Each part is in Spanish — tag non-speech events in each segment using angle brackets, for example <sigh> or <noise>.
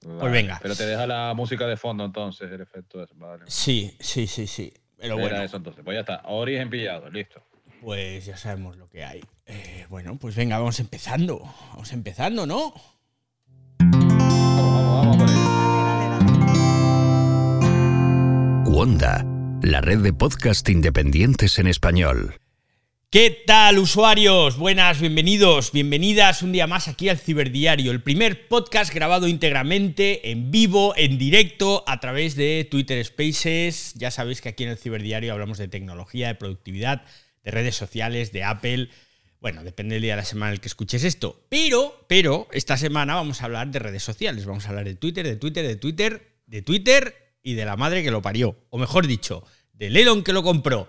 pues venga. Pero te deja la música de fondo entonces, el efecto ese, vale. Sí, sí, sí, sí. Pero Era bueno, eso entonces. Pues ya está. Origen pillado, listo. pues ya sabemos lo que hay. Eh, bueno, pues venga, vamos empezando. Vamos empezando, ¿no? Vamos, vamos, vamos por ello. Dale, dale, dale. Wanda, la red de podcast independientes en español. ¿Qué tal, usuarios? Buenas, bienvenidos, bienvenidas un día más aquí al Ciberdiario, el primer podcast grabado íntegramente en vivo, en directo, a través de Twitter Spaces. Ya sabéis que aquí en el Ciberdiario hablamos de tecnología, de productividad, de redes sociales, de Apple. Bueno, depende del día de la semana en el que escuches esto. Pero, pero, esta semana vamos a hablar de redes sociales. Vamos a hablar de Twitter, de Twitter, de Twitter, de Twitter y de la madre que lo parió. O mejor dicho, del Elon que lo compró.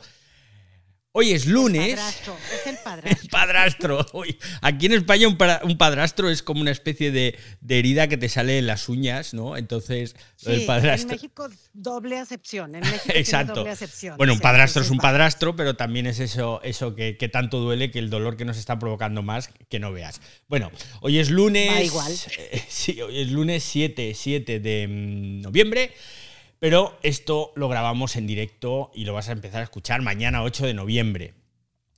Hoy es lunes. Padrastro, es el <laughs> El padrastro. padrastro. Uy, aquí en España un, para- un padrastro es como una especie de, de herida que te sale en las uñas, ¿no? Entonces, Sí, en padrastro. México doble acepción. En México Exacto. doble acepción. Bueno, un padrastro es un padrastro, pero también es eso, eso que, que tanto duele que el dolor que nos está provocando más que no veas. Bueno, hoy es lunes. Va igual. eh, sí, hoy es lunes 7, 7 de mm, noviembre. Pero esto lo grabamos en directo y lo vas a empezar a escuchar mañana 8 de noviembre.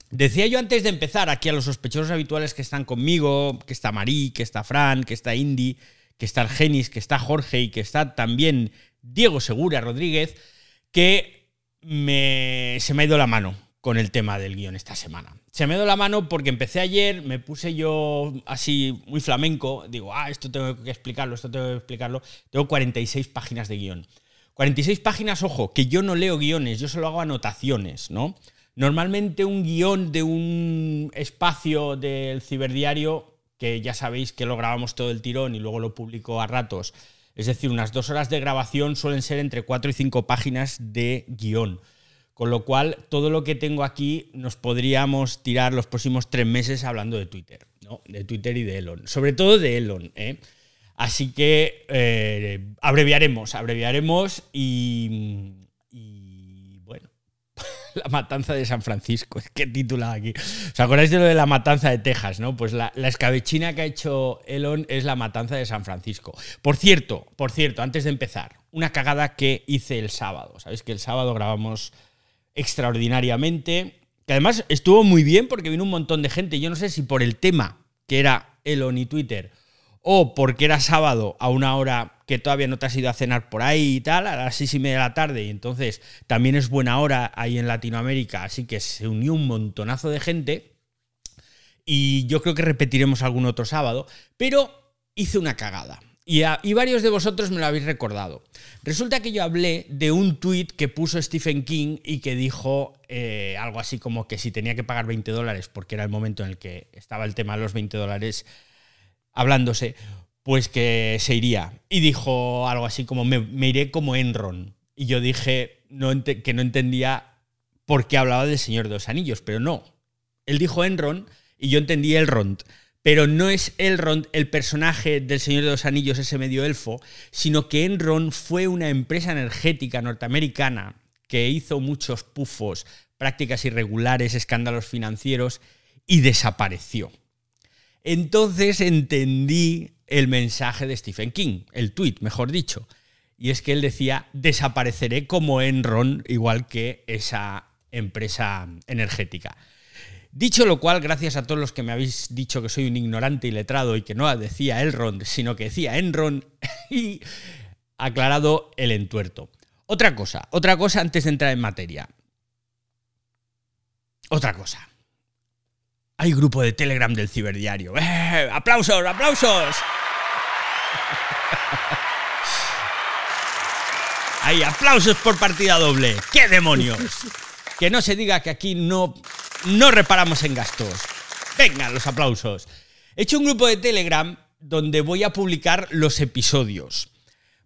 Decía yo antes de empezar aquí a los sospechosos habituales que están conmigo, que está Marí, que está Fran, que está Indy, que está Argenis, que está Jorge y que está también Diego Segura Rodríguez, que me- se me ha ido la mano con el tema del guion esta semana. Se me ha ido la mano porque empecé ayer, me puse yo así muy flamenco, digo, ah, esto tengo que explicarlo, esto tengo que explicarlo. Tengo 46 páginas de guion. 46 páginas, ojo, que yo no leo guiones, yo solo hago anotaciones, ¿no? Normalmente un guion de un espacio del ciberdiario, que ya sabéis que lo grabamos todo el tirón y luego lo publico a ratos, es decir, unas dos horas de grabación suelen ser entre 4 y 5 páginas de guion. Con lo cual, todo lo que tengo aquí nos podríamos tirar los próximos tres meses hablando de Twitter, ¿no? De Twitter y de Elon. Sobre todo de Elon, ¿eh? Así que eh, abreviaremos, abreviaremos y, y, bueno, <laughs> la matanza de San Francisco, es que titula aquí. ¿Os acordáis de lo de la matanza de Texas, no? Pues la, la escabechina que ha hecho Elon es la matanza de San Francisco. Por cierto, por cierto, antes de empezar, una cagada que hice el sábado. Sabéis que el sábado grabamos extraordinariamente, que además estuvo muy bien porque vino un montón de gente. Yo no sé si por el tema que era Elon y Twitter o porque era sábado a una hora que todavía no te has ido a cenar por ahí y tal, a las seis y media de la tarde, y entonces también es buena hora ahí en Latinoamérica, así que se unió un montonazo de gente. Y yo creo que repetiremos algún otro sábado, pero hice una cagada. Y, varios de vosotros me lo habéis recordado. Resulta que yo hablé de un tuit que puso Stephen King y que dijo eh, algo así como que si tenía que pagar 20 dólares, porque era el momento en el que estaba el tema de los 20 dólares hablándose, pues que se iría. Y dijo algo así como, me, iré como Enron. Y yo dije que no entendía por qué hablaba del Señor de los Anillos, pero no. Él dijo Enron y yo entendí Elrond. Pero no es Elrond el personaje del Señor de los Anillos, ese medio elfo, sino que Enron fue una empresa energética norteamericana que hizo muchos pufos, prácticas irregulares, escándalos financieros y desapareció. Entonces entendí el mensaje de Stephen King, el tweet, mejor dicho. Y es que él decía, desapareceré como Enron, igual que esa empresa energética. Dicho lo cual, gracias a todos los que me habéis dicho que soy un ignorante y letrado y que no decía Elrond, sino que decía Enron, <laughs> y aclarado el entuerto. Otra cosa, otra cosa antes de entrar en materia. Otra cosa. Hay grupo de Telegram del ciberdiario. ¡Eh! ¡Aplausos, aplausos! Hay aplausos por partida doble. ¡Qué demonios! Que no se diga que aquí no, no reparamos en gastos. Vengan los aplausos. He hecho un grupo de Telegram donde voy a publicar los episodios.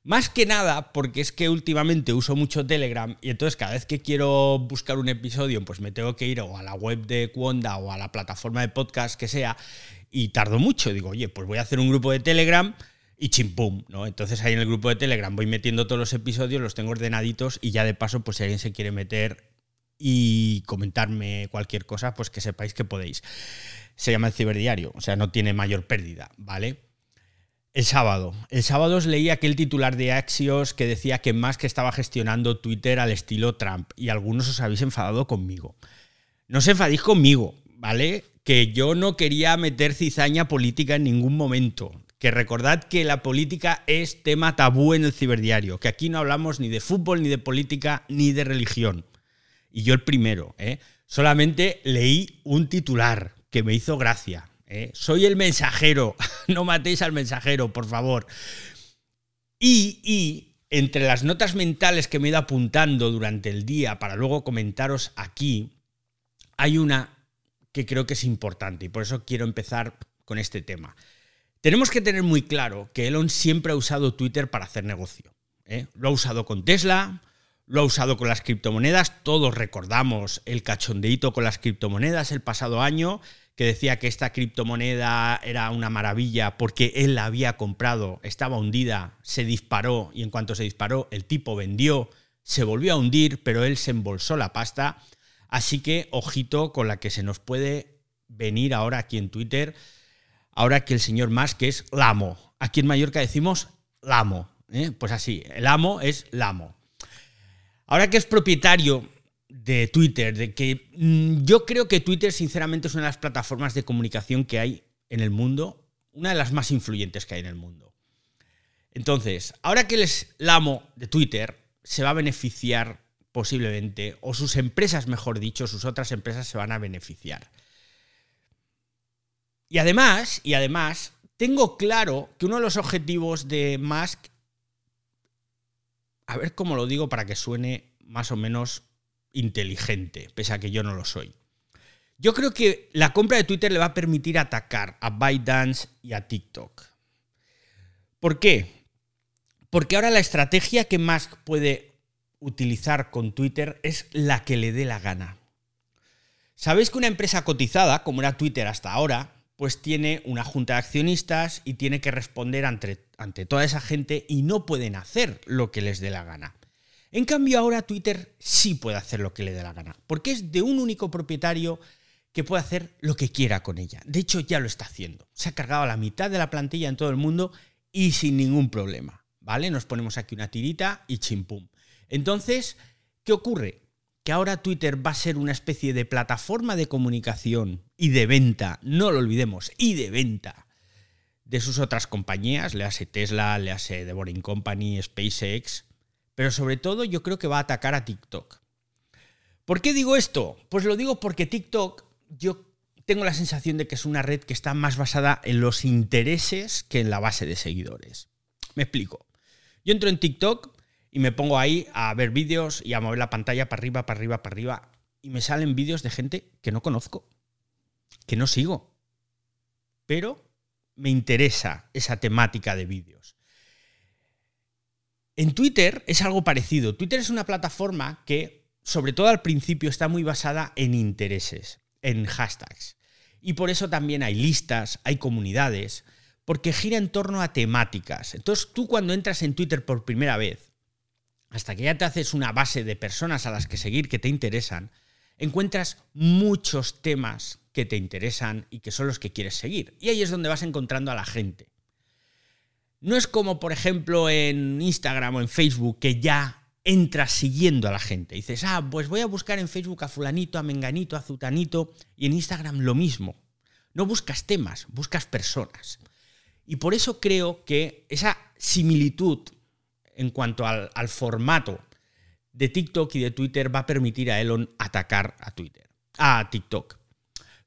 Más que nada porque es que últimamente uso mucho Telegram y entonces cada vez que quiero buscar un episodio pues me tengo que ir o a la web de Cuonda o a la plataforma de podcast que sea y tardo mucho. Digo, oye, pues voy a hacer un grupo de Telegram y chimpum, ¿no? Entonces ahí en el grupo de Telegram voy metiendo todos los episodios, los tengo ordenaditos y ya de paso pues si alguien se quiere meter y comentarme cualquier cosa, pues que sepáis que podéis. Se llama el ciberdiario, o sea, no tiene mayor pérdida, ¿vale? El sábado. El sábado os leí aquel titular de Axios que decía que Musk estaba gestionando Twitter al estilo Trump y algunos os habéis enfadado conmigo. No os enfadéis conmigo, ¿vale? Que yo no quería meter cizaña política en ningún momento. Que recordad que la política es tema tabú en el ciberdiario, que aquí no hablamos ni de fútbol, ni de política, ni de religión. Y yo el primero, ¿eh? Solamente leí un titular que me hizo gracia. ¿Eh? Soy el mensajero, <laughs> no matéis al mensajero, por favor. Y, y entre las notas mentales que me he ido apuntando durante el día para luego comentaros aquí, hay una que creo que es importante y por eso quiero empezar con este tema. Tenemos que tener muy claro que Elon siempre ha usado Twitter para hacer negocio. ¿eh? Lo ha usado con Tesla, lo ha usado con las criptomonedas. Todos recordamos el cachondeito con las criptomonedas el pasado año, que decía que esta criptomoneda era una maravilla porque él la había comprado, estaba hundida, se disparó y en cuanto se disparó el tipo vendió, se volvió a hundir, pero él se embolsó la pasta. Así que ojito con la que se nos puede venir ahora aquí en Twitter ahora que el señor Musk es Lamo. Aquí en Mallorca decimos Lamo. ¿eh? Pues así, el amo es Lamo. Ahora que es propietario de Twitter, de que mm, yo creo que Twitter sinceramente es una de las plataformas de comunicación que hay en el mundo, una de las más influyentes que hay en el mundo. Entonces, ahora que el amo de Twitter, se va a beneficiar posiblemente, o sus empresas, mejor dicho, sus otras empresas se van a beneficiar. Y además, y además, tengo claro que uno de los objetivos de Musk, a ver cómo lo digo para que suene más o menos inteligente, pese a que yo no lo soy. Yo creo que la compra de Twitter le va a permitir atacar a ByteDance y a TikTok. ¿Por qué? Porque ahora la estrategia que Musk puede utilizar con Twitter es la que le dé la gana. Sabéis que una empresa cotizada, como era Twitter hasta ahora, pues tiene una junta de accionistas y tiene que responder ante, ante, toda esa gente y no pueden hacer lo que les dé la gana. En cambio ahora Twitter sí puede hacer lo que le dé la gana, porque es de un único propietario que puede hacer lo que quiera con ella. De hecho ya lo está haciendo. Se ha cargado la mitad de la plantilla en todo el mundo y sin ningún problema. ¿Vale? Nos ponemos aquí una tirita y chimpum. Entonces, ¿qué ocurre? que ahora Twitter va a ser una especie de plataforma de comunicación y de venta, no lo olvidemos, y de venta de sus otras compañías, le hace Tesla, le hace The Boring Company, SpaceX, pero sobre todo yo creo que va a atacar a TikTok. ¿Por qué digo esto? Pues lo digo porque TikTok yo tengo la sensación de que es una red que está más basada en los intereses que en la base de seguidores. Me explico. Yo entro en TikTok y me pongo ahí a ver vídeos y a mover la pantalla para arriba, para arriba, para arriba. Y me salen vídeos de gente que no conozco, que no sigo. Pero me interesa esa temática de vídeos. En Twitter es algo parecido. Twitter es una plataforma que, sobre todo al principio, está muy basada en intereses, en hashtags. Y por eso también hay listas, hay comunidades, porque gira en torno a temáticas. Entonces tú cuando entras en Twitter por primera vez, hasta que ya te haces una base de personas a las que seguir que te interesan, encuentras muchos temas que te interesan y que son los que quieres seguir. Y ahí es donde vas encontrando a la gente. No es como, por ejemplo, en Instagram o en Facebook, que ya entras siguiendo a la gente. dices, ah, pues voy a buscar en Facebook a fulanito, a menganito, a zutanito, y en Instagram lo mismo. No buscas temas, buscas personas. Y por eso creo que esa similitud en cuanto al, formato de TikTok y de Twitter va a permitir a Elon atacar a Twitter, a TikTok.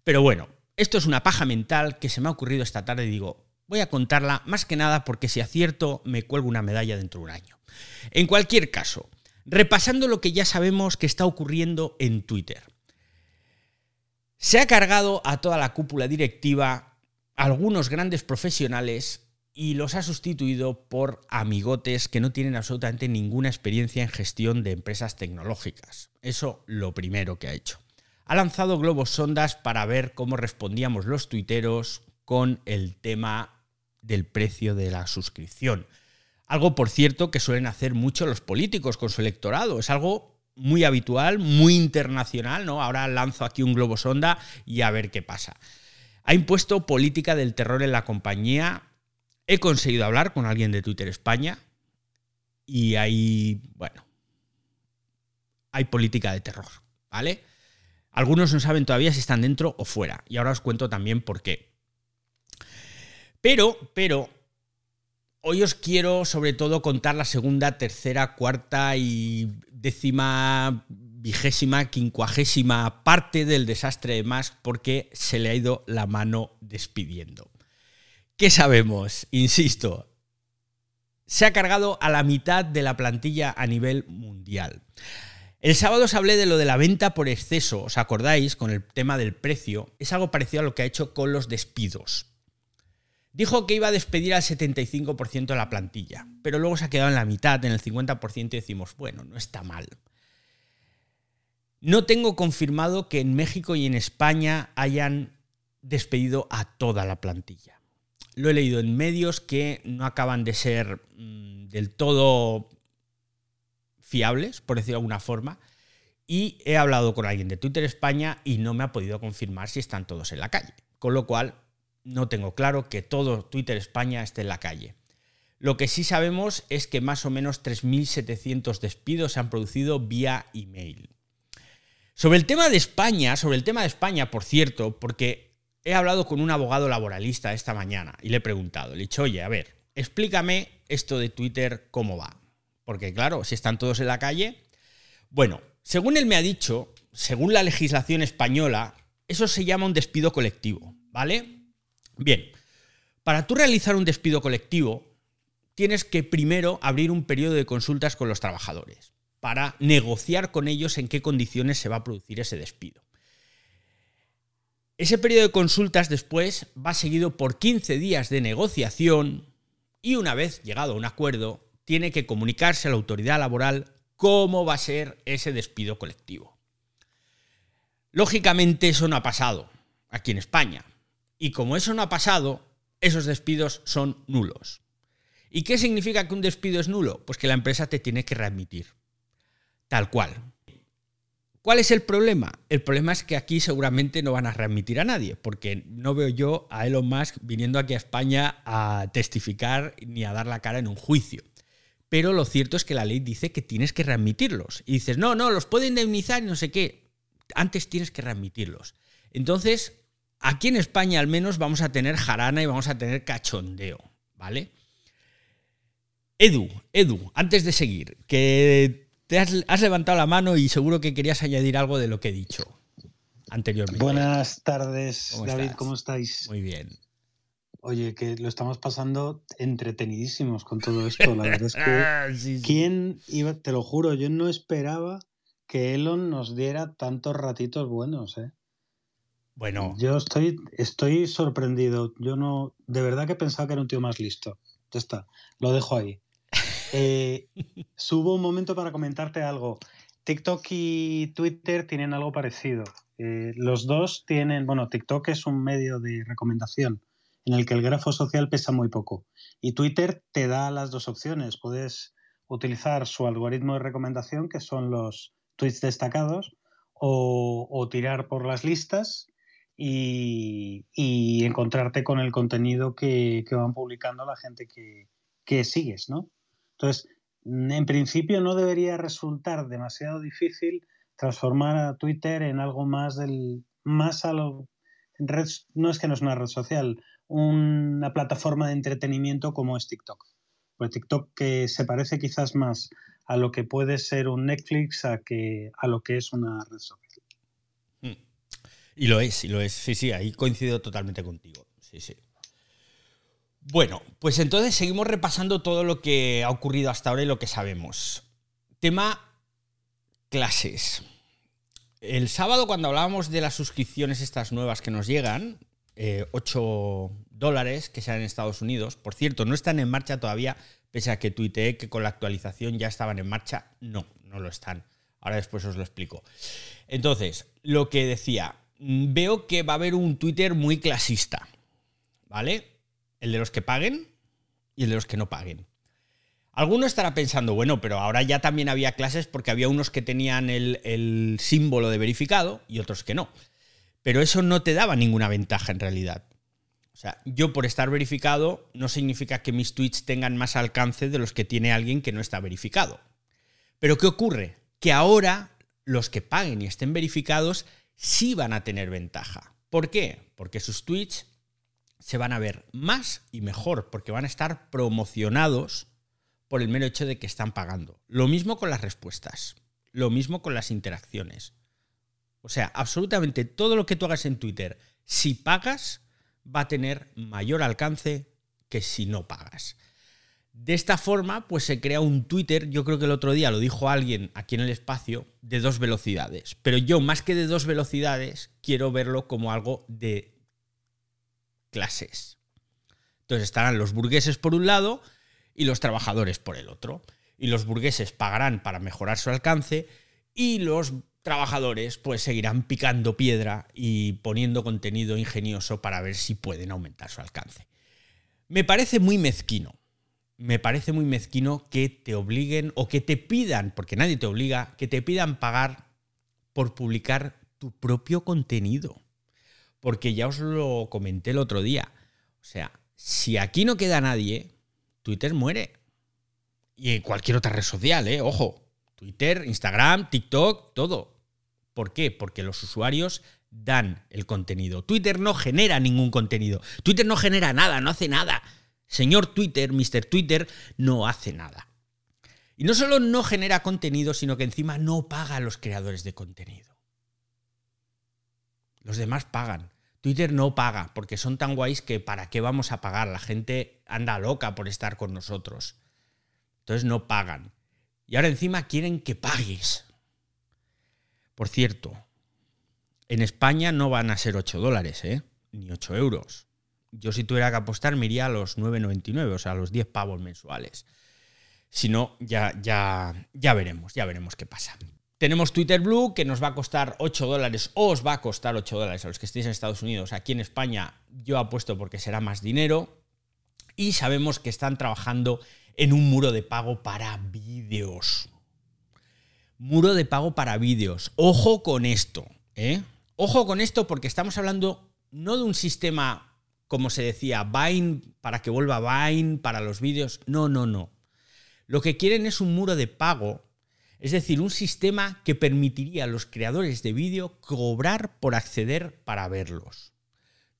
Pero bueno, esto es una paja mental que se me ha ocurrido esta tarde y digo, voy a contarla más que nada porque si acierto me cuelgo una medalla dentro de un año. En cualquier caso, repasando lo que ya sabemos que está ocurriendo en Twitter. Se ha cargado a toda la cúpula directiva algunos grandes profesionales y los ha sustituido por amigotes que no tienen absolutamente ninguna experiencia en gestión de empresas tecnológicas. Eso lo primero que ha hecho. Ha lanzado globos sondas para ver cómo respondíamos los tuiteros con el tema del precio de la suscripción. Algo, por cierto, que suelen hacer mucho los políticos con su electorado. Es algo muy habitual, muy internacional, ¿no? Ahora lanzo aquí un globo sonda y a ver qué pasa. Ha impuesto política del terror en la compañía he conseguido hablar con alguien de Twitter España y hay, bueno, hay política de terror, ¿vale? Algunos no saben todavía si están dentro o fuera. Y ahora os cuento también por qué. Pero, pero, hoy os quiero sobre todo contar la segunda, tercera, cuarta y décima, vigésima, quincuagésima parte del desastre de Musk porque se le ha ido la mano despidiendo. ¿Qué sabemos? Insisto, se ha cargado a la mitad de la plantilla a nivel mundial. El sábado os hablé de lo de la venta por exceso, ¿os acordáis? Con el tema del precio. Es algo parecido a lo que ha hecho con los despidos. Dijo que iba a despedir al 75% de la plantilla, pero luego se ha quedado en la mitad, en el 50% y decimos, bueno, no está mal. No tengo confirmado que en México y en España hayan despedido a toda la plantilla. Lo he leído en medios que no acaban de ser mm, del todo fiables, por decirlo de alguna forma, y he hablado con alguien de Twitter España y no me ha podido confirmar si están todos en la calle. Con lo cual, no tengo claro que todo Twitter España esté en la calle. Lo que sí sabemos es que más o menos 3.700 despidos se han producido vía email. Sobre el tema de España, sobre el tema de España, por cierto, porque he hablado con un abogado laboralista esta mañana y le he preguntado, le he dicho, oye, a ver, explícame esto de Twitter cómo va. Porque claro, si están todos en la calle... Bueno, según él me ha dicho, según la legislación española, eso se llama un despido colectivo, ¿vale? Bien, para tú realizar un despido colectivo, tienes que primero abrir un periodo de consultas con los trabajadores para negociar con ellos en qué condiciones se va a producir ese despido. Ese periodo de consultas después va seguido por 15 días de negociación y una vez llegado a un acuerdo, tiene que comunicarse a la autoridad laboral cómo va a ser ese despido colectivo. Lógicamente eso no ha pasado aquí en España. Y como eso no ha pasado, esos despidos son nulos. ¿Y qué significa que un despido es nulo? Pues que la empresa te tiene que readmitir. Tal cual. ¿Cuál es el problema? El problema es que aquí seguramente no van a readmitir a nadie, porque no veo yo a Elon Musk viniendo aquí a España a testificar ni a dar la cara en un juicio pero lo cierto es que la ley dice que tienes que readmitirlos. Y dices, no, no, los puede indemnizar y no sé qué. Antes tienes que readmitirlos. Entonces, aquí en España al menos vamos a tener jarana y vamos a tener cachondeo, ¿vale? Edu, Edu, antes de seguir, que te has, levantado la mano y seguro que querías añadir algo de lo que he dicho anteriormente. Buenas tardes, David, ¿cómo estáis? Muy bien. Oye, que lo estamos pasando entretenidísimos con todo <laughs> esto. La verdad es que. ¿Quién iba? Te lo juro, yo no esperaba que Elon nos diera tantos ratitos buenos, ¿eh? Bueno. Yo estoy, estoy sorprendido. Yo no. De verdad que pensaba que era un tío más listo. Ya está. Lo dejo ahí. Eh, <laughs> subo un momento para comentarte algo. TikTok y Twitter tienen algo parecido. Eh, los dos tienen. Bueno, TikTok es un medio de recomendación en el que el grafo social pesa muy poco. Y Twitter te da las dos opciones. Puedes utilizar su algoritmo de recomendación, que son los tweets destacados, o, tirar por las listas y, encontrarte con el contenido que, van publicando la gente que, que sigues, ¿no? Entonces, en principio no debería resultar demasiado difícil transformar a Twitter en algo más del más a lo no es que no es una red social, una plataforma de entretenimiento como es TikTok. Pues TikTok que se parece quizás más a lo que puede ser un Netflix a, que, a lo que es una red social. Y lo es, y lo es. Sí, sí, ahí coincido totalmente contigo. Sí, sí. Bueno, pues entonces seguimos repasando todo lo que ha ocurrido hasta ahora y lo que sabemos. Tema clases. El sábado cuando hablábamos de las suscripciones estas nuevas que nos llegan, 8 eh, dólares que sean en Estados Unidos. Por cierto, no están en marcha todavía, pese a que tuiteé que con la actualización ya estaban en marcha. No, no lo están. Ahora después os lo explico. Entonces, lo que decía, veo que va a haber un Twitter muy clasista, ¿vale? El de los que paguen y el de los que no paguen. Alguno estará pensando, bueno, pero ahora ya también había clases porque había unos que tenían el, el símbolo de verificado y otros que no. Pero eso no te daba ninguna ventaja en realidad. O sea, yo por estar verificado no significa que mis tweets tengan más alcance de los que tiene alguien que no está verificado. Pero ¿qué ocurre? Que ahora los que paguen y estén verificados sí van a tener ventaja. ¿Por qué? Porque sus tweets se van a ver más y mejor, porque van a estar promocionados por el mero hecho de que están pagando. Lo mismo con las respuestas, lo mismo con las interacciones. O sea, absolutamente todo lo que tú hagas en Twitter, si pagas, va a tener mayor alcance que si no pagas. De esta forma, pues se crea un Twitter, yo creo que el otro día lo dijo alguien aquí en el espacio, de dos velocidades. Pero yo, más que de dos velocidades, quiero verlo como algo de clases. Entonces estarán los burgueses por un lado y los trabajadores por el otro. Y los burgueses pagarán para mejorar su alcance y los trabajadores pues seguirán picando piedra y poniendo contenido ingenioso para ver si pueden aumentar su alcance. Me parece muy mezquino. Me parece muy mezquino que te obliguen o que te pidan, porque nadie te obliga, que te pidan pagar por publicar tu propio contenido. Porque ya os lo comenté el otro día. O sea, si aquí no queda nadie, Twitter muere. Y cualquier otra red social, ¿eh? Ojo, Twitter, Instagram, TikTok, todo. ¿Por qué? Porque los usuarios dan el contenido. Twitter no genera ningún contenido. Twitter no genera nada, no hace nada. Señor Twitter, Mr. Twitter, no hace nada. Y no solo no genera contenido, sino que encima no paga a los creadores de contenido. Los demás pagan. Twitter no paga, porque son tan guays que ¿para qué vamos a pagar? La gente anda loca por estar con nosotros. Entonces no pagan. Y ahora encima quieren que pagues. Por cierto, en España no van a ser 8 dólares, ¿eh? ni 8 euros. Yo si tuviera que apostar me iría a los 9,99, o sea, a los 10 pavos mensuales. Si no, ya, ya, ya veremos, ya veremos qué pasa. Tenemos Twitter Blue, que nos va a costar 8 dólares, o os va a costar 8 dólares a los que estéis en Estados Unidos. Aquí en España yo apuesto porque será más dinero. Y sabemos que están trabajando en un muro de pago para vídeos. Muro de pago para vídeos. Ojo con esto, ¿eh? Ojo con esto porque estamos hablando no de un sistema, como se decía, Vine para que vuelva Vine para los vídeos. No, no, no. Lo que quieren es un muro de pago, es decir, un sistema que permitiría a los creadores de vídeo cobrar por acceder para verlos.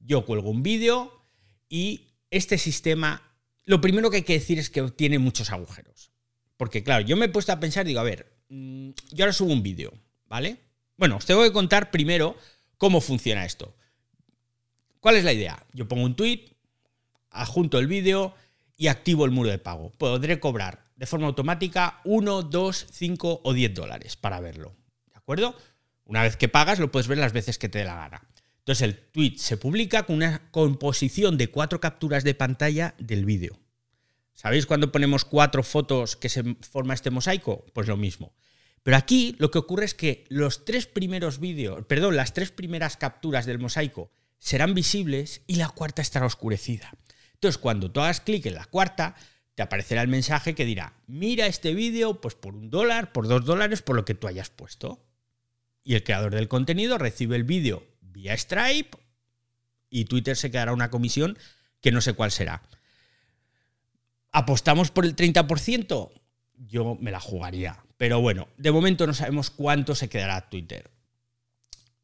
Yo cuelgo un vídeo y este sistema lo primero que hay que decir es que tiene muchos agujeros. Porque claro, yo me he puesto a pensar, digo, a ver, mm, yo ahora subo un vídeo, ¿vale? Bueno, os tengo que contar primero cómo funciona esto. ¿Cuál es la idea? Yo pongo un tweet, adjunto el vídeo y activo el muro de pago. Podré cobrar de forma automática 1, 2, 5 o 10 dólares para verlo. ¿De acuerdo? Una vez que pagas lo puedes ver las veces que te dé la gana. Entonces el tweet se publica con una composición de cuatro capturas de pantalla del vídeo. ¿Sabéis cuando ponemos cuatro fotos que se forma este mosaico? Pues lo mismo. Pero aquí lo que ocurre es que los tres primeros vídeos, perdón, las tres primeras capturas del mosaico serán visibles y la cuarta estará oscurecida. Entonces, cuando tú hagas clic en la cuarta, te aparecerá el mensaje que dirá, mira este vídeo pues por un dólar, por dos dólares, por lo que tú hayas puesto. Y el creador del contenido recibe el vídeo vía Stripe y Twitter se quedará una comisión que no sé cuál será. ¿Apostamos por el 30%? Yo me la jugaría. Pero bueno, de momento no sabemos cuánto se quedará Twitter.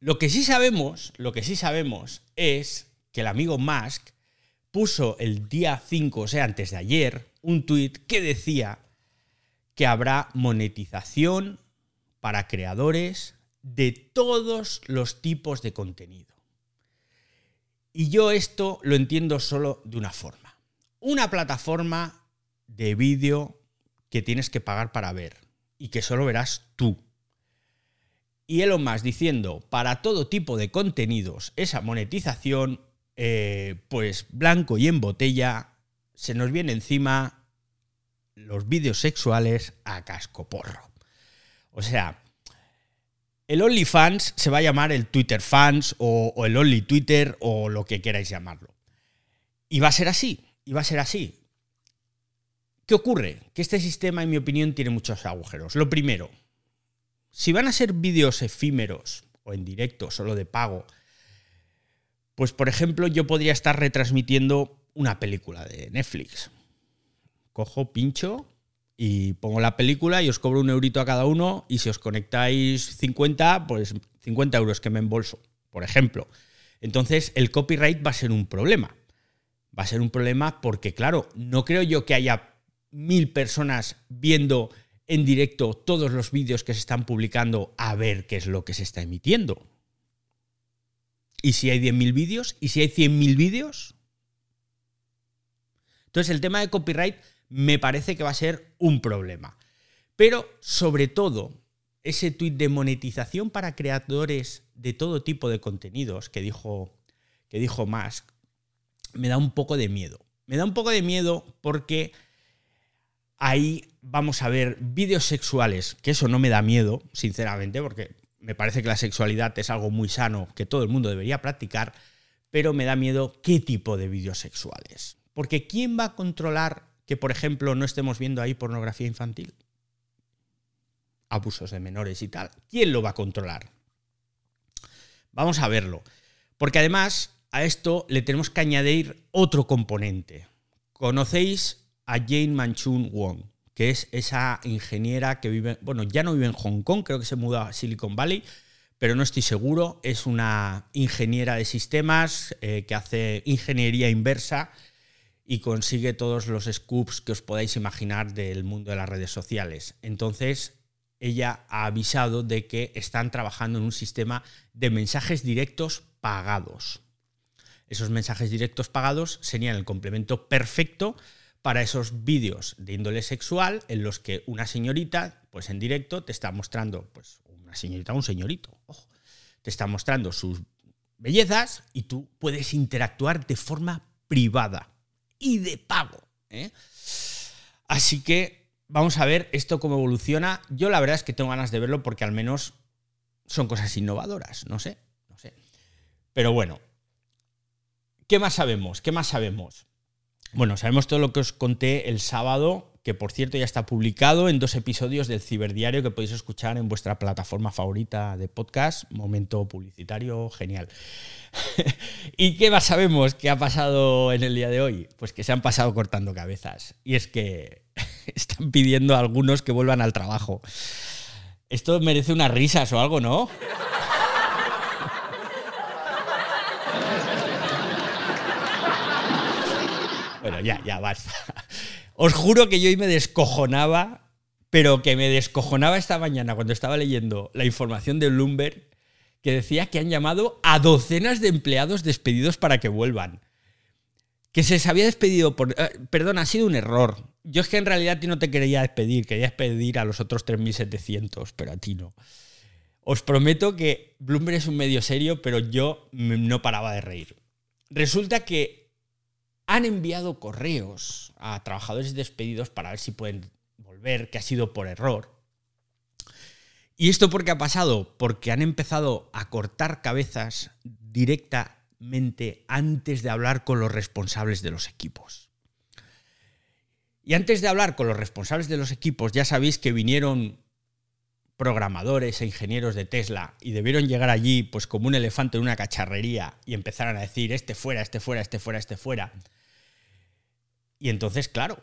Lo que sí sabemos, lo que sí sabemos es que el amigo Musk puso el día 5, o sea, antes de ayer, un tweet que decía que habrá monetización para creadores de todos los tipos de contenido. Y yo esto lo entiendo solo de una forma. Una plataforma de vídeo que tienes que pagar para ver y que solo verás tú. Y Elon Musk diciendo para todo tipo de contenidos esa monetización, eh, pues blanco y en botella, se nos viene encima los vídeos sexuales a cascoporro. O sea, el OnlyFans se va a llamar el Twitter Fans o, o, el Only Twitter o lo que queráis llamarlo. Y va a ser así, y va a ser así. ¿Qué ocurre? Que este sistema, en mi opinión, tiene muchos agujeros. Lo primero, si van a ser vídeos efímeros o en directo, solo de pago, Pues, por ejemplo, yo podría estar retransmitiendo una película de Netflix. Cojo, pincho y pongo la película y os cobro un eurito a cada uno y si os conectáis 50, pues 50 euros que me embolso, por ejemplo. Entonces el copyright va a ser un problema. Va a ser un problema porque, claro, no creo yo que haya mil personas viendo en directo todos los vídeos que se están publicando a ver qué es lo que se está emitiendo. ¿Y si hay 10.000 vídeos? ¿Y si hay 100.000 vídeos? Entonces el tema de copyright me parece que va a ser un problema. Pero sobre todo, ese tuit de monetización para creadores de todo tipo de contenidos que dijo, que dijo Musk, me da un poco de miedo. Me da un poco de miedo porque ahí vamos a ver vídeos sexuales, que eso no me da miedo, sinceramente, porque me parece que la sexualidad es algo muy sano que todo el mundo debería practicar, pero me da miedo qué tipo de vídeos sexuales. Porque ¿quién va a controlar que, por ejemplo, no estemos viendo ahí pornografía infantil? Abusos de menores y tal. ¿Quién lo va a controlar? Vamos a verlo. Porque además a esto le tenemos que añadir otro componente. Conocéis a Jane Manchun Wong, que es esa ingeniera que vive, bueno, ya no vive en Hong Kong, creo que se mudó a Silicon Valley, pero no estoy seguro. Es una ingeniera de sistemas eh, que hace ingeniería inversa y consigue todos los scoops que os podáis imaginar del mundo de las redes sociales. Entonces, ella ha avisado de que están trabajando en un sistema de mensajes directos pagados. Esos mensajes directos pagados serían el complemento perfecto para esos vídeos de índole sexual en los que una señorita, pues en directo, te está mostrando, pues una señorita un señorito, ojo, te está mostrando sus bellezas y tú puedes interactuar de forma privada y de pago. ¿eh? Así que vamos a ver esto cómo evoluciona. Yo la verdad es que tengo ganas de verlo porque al menos son cosas innovadoras, no sé, no sé. Pero bueno, ¿qué más sabemos? ¿Qué más sabemos? Bueno, sabemos todo lo que os conté el sábado, que por cierto ya está publicado en dos episodios del Ciberdiario que podéis escuchar en vuestra plataforma favorita de podcast. Momento publicitario genial. <laughs> ¿Y qué más sabemos que ha pasado en el día de hoy? Pues que se han pasado cortando cabezas. Y es que <laughs> están pidiendo a algunos que vuelvan al trabajo. Esto merece unas risas o algo, ¿no? Bueno, ya, ya, basta. Os juro que yo hoy me descojonaba, pero que me descojonaba esta mañana cuando estaba leyendo la información de Bloomberg que decía que han llamado a docenas de empleados despedidos para que vuelvan. Que se les había despedido por... eh, perdón, ha sido un error. Yo es que en realidad a ti no te quería despedir, quería despedir a los otros 3.700, pero a ti no. Os prometo que Bloomberg es un medio serio, pero yo no paraba de reír. Resulta que han enviado correos a trabajadores despedidos para ver si pueden volver, que ha sido por error. ¿Y esto por qué ha pasado? Porque han empezado a cortar cabezas directamente antes de hablar con los responsables de los equipos. Y antes de hablar con los responsables de los equipos, ya sabéis que vinieron programadores e ingenieros de Tesla y debieron llegar allí pues como un elefante en una cacharrería y empezaran a decir este fuera, este fuera, este fuera, este fuera. Y entonces, claro,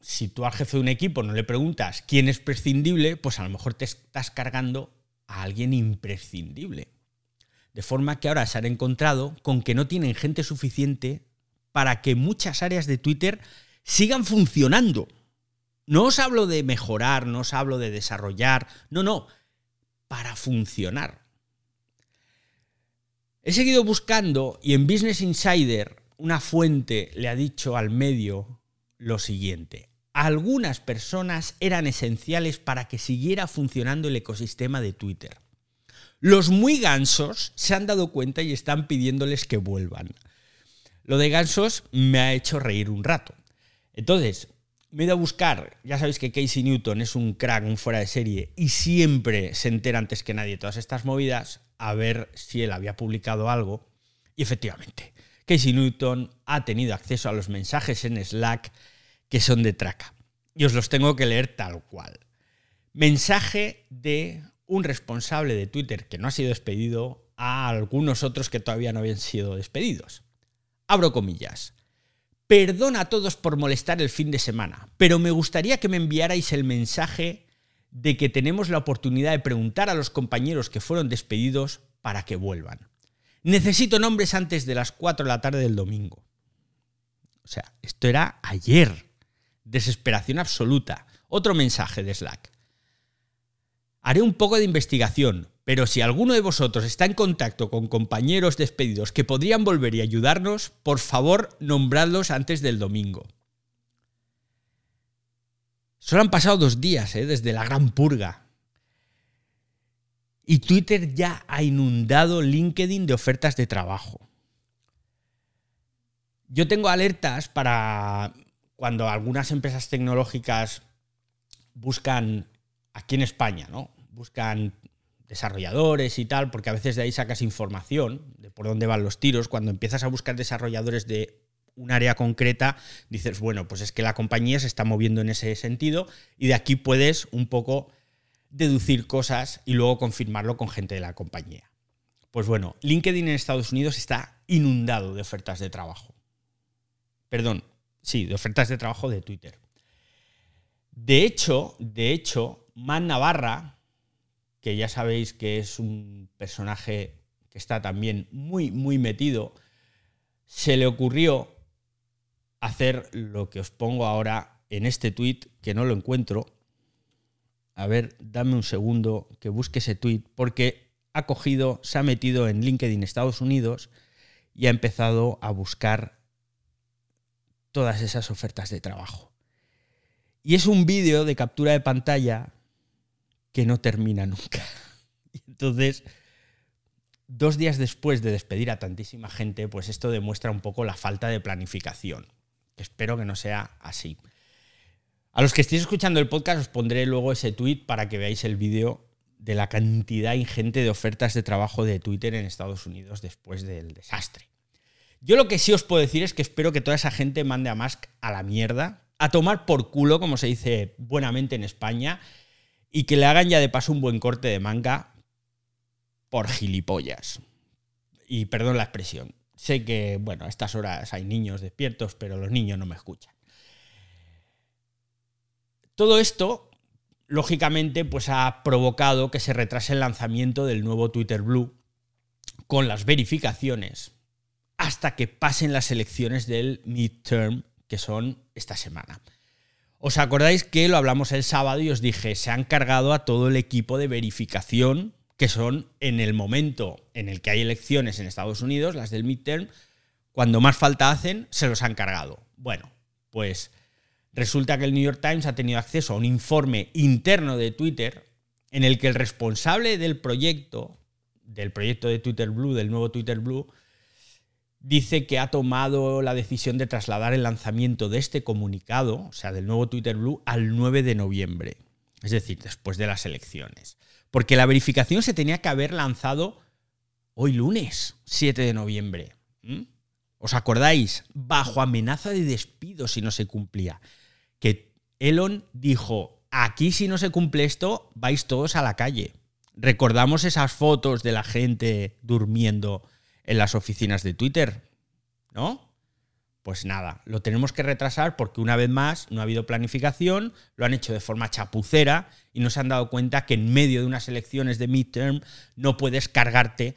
si tú al jefe de un equipo no le preguntas quién es prescindible, pues a lo mejor te estás cargando a alguien imprescindible. De forma que ahora se han encontrado con que no tienen gente suficiente para que muchas áreas de Twitter sigan funcionando. No os hablo de mejorar, no os hablo de desarrollar, no, no, para funcionar. He seguido buscando y en Business Insider una fuente le ha dicho al medio lo siguiente. Algunas personas eran esenciales para que siguiera funcionando el ecosistema de Twitter. Los muy gansos se han dado cuenta y están pidiéndoles que vuelvan. Lo de gansos me ha hecho reír un rato. Entonces, me he ido a buscar, ya sabéis que Casey Newton es un crack, un fuera de serie, y siempre se entera antes que nadie todas estas movidas, a ver si él había publicado algo. Y efectivamente, Casey Newton ha tenido acceso a los mensajes en Slack que son de traca. Y os los tengo que leer tal cual. Mensaje de un responsable de Twitter que no ha sido despedido a algunos otros que todavía no habían sido despedidos. Abro comillas. Perdona a todos por molestar el fin de semana, pero me gustaría que me enviarais el mensaje de que tenemos la oportunidad de preguntar a los compañeros que fueron despedidos para que vuelvan. Necesito nombres antes de las 4 de la tarde del domingo. O sea, esto era ayer. Desesperación absoluta. Otro mensaje de Slack. Haré un poco de investigación, pero si alguno de vosotros está en contacto con compañeros despedidos que podrían volver y ayudarnos, por favor, nombradlos antes del domingo. Solo han pasado dos días ¿eh? desde la gran purga. Y Twitter ya ha inundado LinkedIn de ofertas de trabajo. Yo tengo alertas para cuando algunas empresas tecnológicas buscan aquí en España, ¿no? Buscan desarrolladores y tal, porque a veces de ahí sacas información de por dónde van los tiros. Cuando empiezas a buscar desarrolladores de un área concreta, dices, bueno, pues es que la compañía se está moviendo en ese sentido y de aquí puedes un poco deducir cosas y luego confirmarlo con gente de la compañía. Pues bueno, LinkedIn en Estados Unidos está inundado de ofertas de trabajo. Perdón, sí, de ofertas de trabajo de Twitter. De hecho, de hecho, Man Navarra, que ya sabéis que es un personaje que está también muy, muy metido, se le ocurrió hacer lo que os pongo ahora en este tweet, que no lo encuentro. A ver, dame un segundo que busque ese tweet, porque ha cogido, se ha metido en LinkedIn Estados Unidos y ha empezado a buscar todas esas ofertas de trabajo. Y es un vídeo de captura de pantalla que no termina nunca. <laughs> Entonces, dos días después de despedir a tantísima gente, pues esto demuestra un poco la falta de planificación. Espero que no sea así. A los que estéis escuchando el podcast os pondré luego ese tweet para que veáis el vídeo de la cantidad ingente de ofertas de trabajo de Twitter en Estados Unidos después del desastre. Yo lo que sí os puedo decir es que espero que toda esa gente mande a Musk a la mierda, a tomar por culo, como se dice buenamente en España, y que le hagan ya de paso un buen corte de manga por gilipollas. Y perdón la expresión. Sé que, bueno, a estas horas hay niños despiertos, pero los niños no me escuchan. Todo esto, lógicamente, pues ha provocado que se retrase el lanzamiento del nuevo Twitter Blue con las verificaciones hasta que pasen las elecciones del midterm, que son esta semana. ¿Os acordáis que lo hablamos el sábado y os dije, se han cargado a todo el equipo de verificación que son en el momento en el que hay elecciones en Estados Unidos, las del midterm, cuando más falta hacen, se los han cargado. Bueno, pues resulta que el New York Times ha tenido acceso a un informe interno de Twitter en el que el responsable del proyecto, del proyecto de Twitter Blue, del nuevo Twitter Blue, dice que ha tomado la decisión de trasladar el lanzamiento de este comunicado, o sea, del nuevo Twitter Blue, al 9 de noviembre, es decir, después de las elecciones. Porque la verificación se tenía que haber lanzado hoy lunes, 7 de noviembre. ¿Mm? ¿Os acordáis? Bajo amenaza de despido si no se cumplía. Que Elon dijo, aquí si no se cumple esto, vais todos a la calle. Recordamos esas fotos de la gente durmiendo en las oficinas de Twitter, ¿no? Pues nada, lo tenemos que retrasar porque una vez más no ha habido planificación, lo han hecho de forma chapucera y no se han dado cuenta que en medio de unas elecciones de midterm no puedes cargarte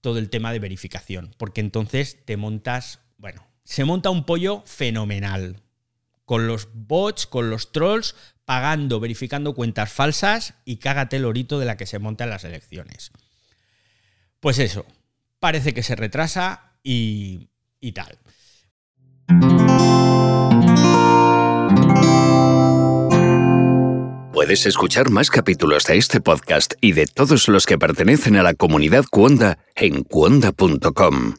todo el tema de verificación, porque entonces te montas, bueno, se monta un pollo fenomenal, con los bots, con los trolls, pagando, verificando cuentas falsas y cágate el orito de la que se monta en las elecciones. Pues eso, parece que se retrasa y, y tal. Puedes escuchar más capítulos de este podcast y de todos los que pertenecen a la comunidad Cuonda en cuonda.com.